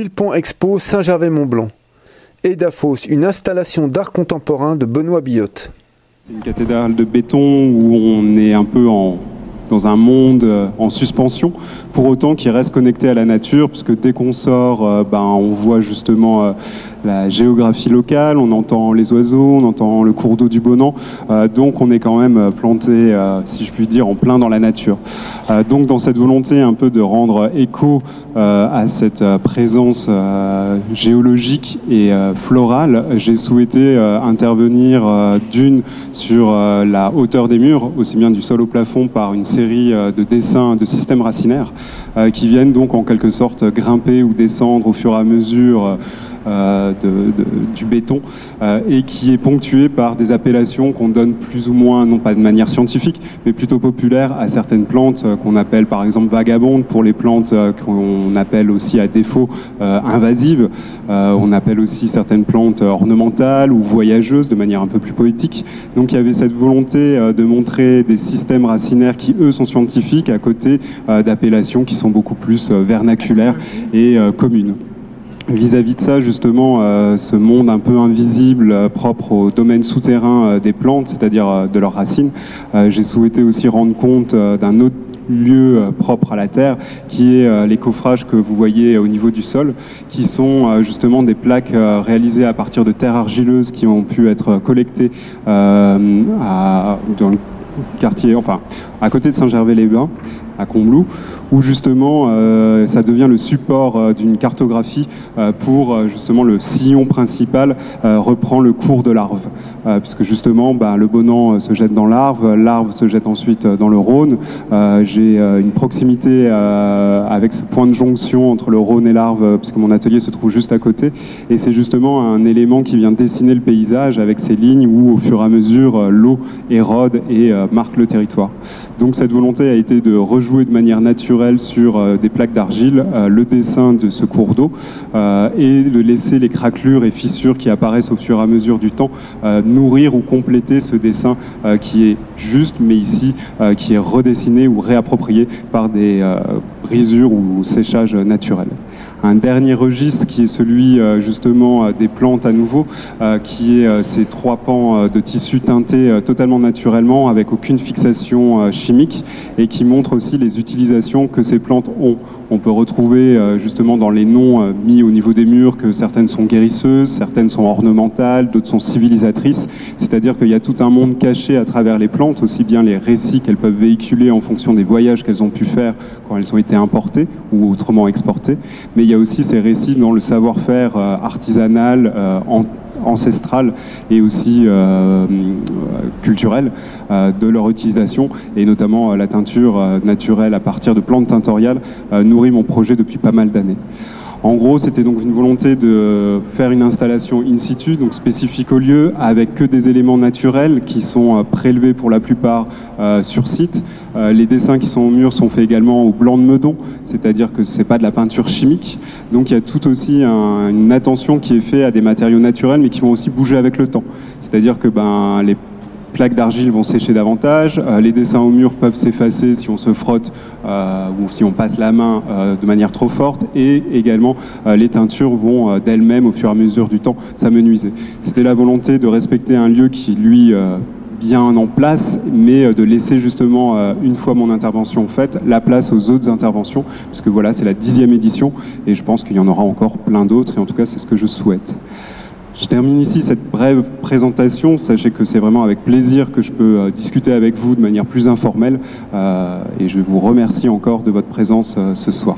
Pillepont Expo Saint-Gervais-Mont-Blanc. Edafos, une installation d'art contemporain de Benoît Billotte. C'est une cathédrale de béton où on est un peu en, dans un monde euh, en suspension, pour autant qu'il reste connecté à la nature, puisque dès qu'on sort, euh, ben, on voit justement euh, la géographie locale, on entend les oiseaux, on entend le cours d'eau du Bonan, donc on est quand même planté, si je puis dire, en plein dans la nature. donc dans cette volonté un peu de rendre écho à cette présence géologique et florale, j'ai souhaité intervenir d'une sur la hauteur des murs, aussi bien du sol au plafond, par une série de dessins de systèmes racinaires qui viennent donc en quelque sorte grimper ou descendre au fur et à mesure euh, du béton euh, et qui est ponctué par des appellations qu'on donne plus ou moins, non pas de manière scientifique, mais plutôt populaire à certaines plantes euh, qu'on appelle par exemple vagabondes pour les plantes qu'on appelle aussi à défaut invasives. on appelle aussi certaines plantes ornementales ou voyageuses de manière un peu plus poétique. Donc il y avait cette volonté de montrer des systèmes racinaires qui eux sont scientifiques à côté d'appellations qui sont beaucoup plus vernaculaires et communes vis-à-vis de ça, justement, euh, ce monde un peu invisible, euh, propre au domaine souterrain euh, des plantes, c'est-à-dire de leurs racines, j'ai souhaité aussi rendre compte d'un autre lieu propre à la Terre, qui est les coffrages que vous voyez au niveau du sol, qui sont justement des plaques réalisées à partir de terres argileuses qui ont pu être collectées dans le quartier, enfin, à côté de Saint-Gervais-les-Bains, à Combloux, où justement euh, ça devient le support euh, d'une cartographie euh, pour justement le sillon principal reprend le cours de l'arve. puisque justement ben, le Bonan se jette dans l'arve, l'arve se jette ensuite dans le Rhône. J'ai une proximité avec ce point de jonction entre le Rhône et l'arve, puisque mon atelier se trouve juste à côté. Et c'est justement un élément qui vient dessiner le paysage avec ces lignes où au fur et à mesure l'eau érode et marque le territoire. Donc cette volonté a été de rejouer de manière naturelle sur euh, des plaques d'argile euh, le dessin de ce cours d'eau euh, et de laisser les craquelures et fissures qui apparaissent au fur et à mesure du temps nourrir ou compléter ce dessin qui est juste mais ici qui est redessiné ou réapproprié par des brisures ou séchages naturels un dernier registre qui est celui euh, justement euh, des plantes à nouveau, euh, qui est ces trois pans de tissu teintés totalement naturellement avec aucune fixation chimique et qui montre aussi les utilisations que ces plantes ont on peut retrouver justement dans les noms mis au niveau des murs que certaines sont guérisseuses, certaines sont ornementales, d'autres sont civilisatrices. C'est-à-dire qu'il y a tout un monde caché à travers les plantes, aussi bien les récits qu'elles peuvent véhiculer en fonction des voyages qu'elles ont pu faire quand elles ont été importées ou autrement exportées. Mais il y a aussi ces récits dans le savoir-faire euh, artisanal, en ancestrale et aussi euh, culturelle euh, de leur utilisation et notamment euh, la teinture naturelle à partir de plantes tintoriales nourrit mon projet depuis pas mal d'années. En gros, c'était donc une volonté de faire une installation in situ, donc spécifique au lieu, avec que des éléments naturels qui sont euh, prélevés pour la plupart euh, sur site. Euh, les dessins qui sont au mur sont faits également au blanc de meudon, c'est-à-dire que ce n'est pas de la peinture chimique. Donc il y a tout aussi une attention qui est faite à des matériaux naturels, mais qui vont aussi bouger avec le temps. C'est-à-dire que ben, les plaques d'argile vont sécher davantage, euh, les dessins au mur peuvent s'effacer si on se frotte euh, ou si on passe la main euh, de manière trop forte, et également les teintures vont d'elles-mêmes, au fur et à mesure du temps, s'amenuiser. C'était la volonté de respecter un lieu qui, lui, bien en place, mais de laisser justement, une fois mon intervention faite, la place aux autres interventions, puisque voilà, c'est la dixième édition, et je pense qu'il y en aura encore plein d'autres, et en tout cas, c'est ce que je souhaite. Je termine ici cette brève présentation. Sachez que c'est vraiment avec plaisir que je peux euh, discuter avec vous de manière plus informelle euh, et je vous remercie encore de votre présence euh, ce soir.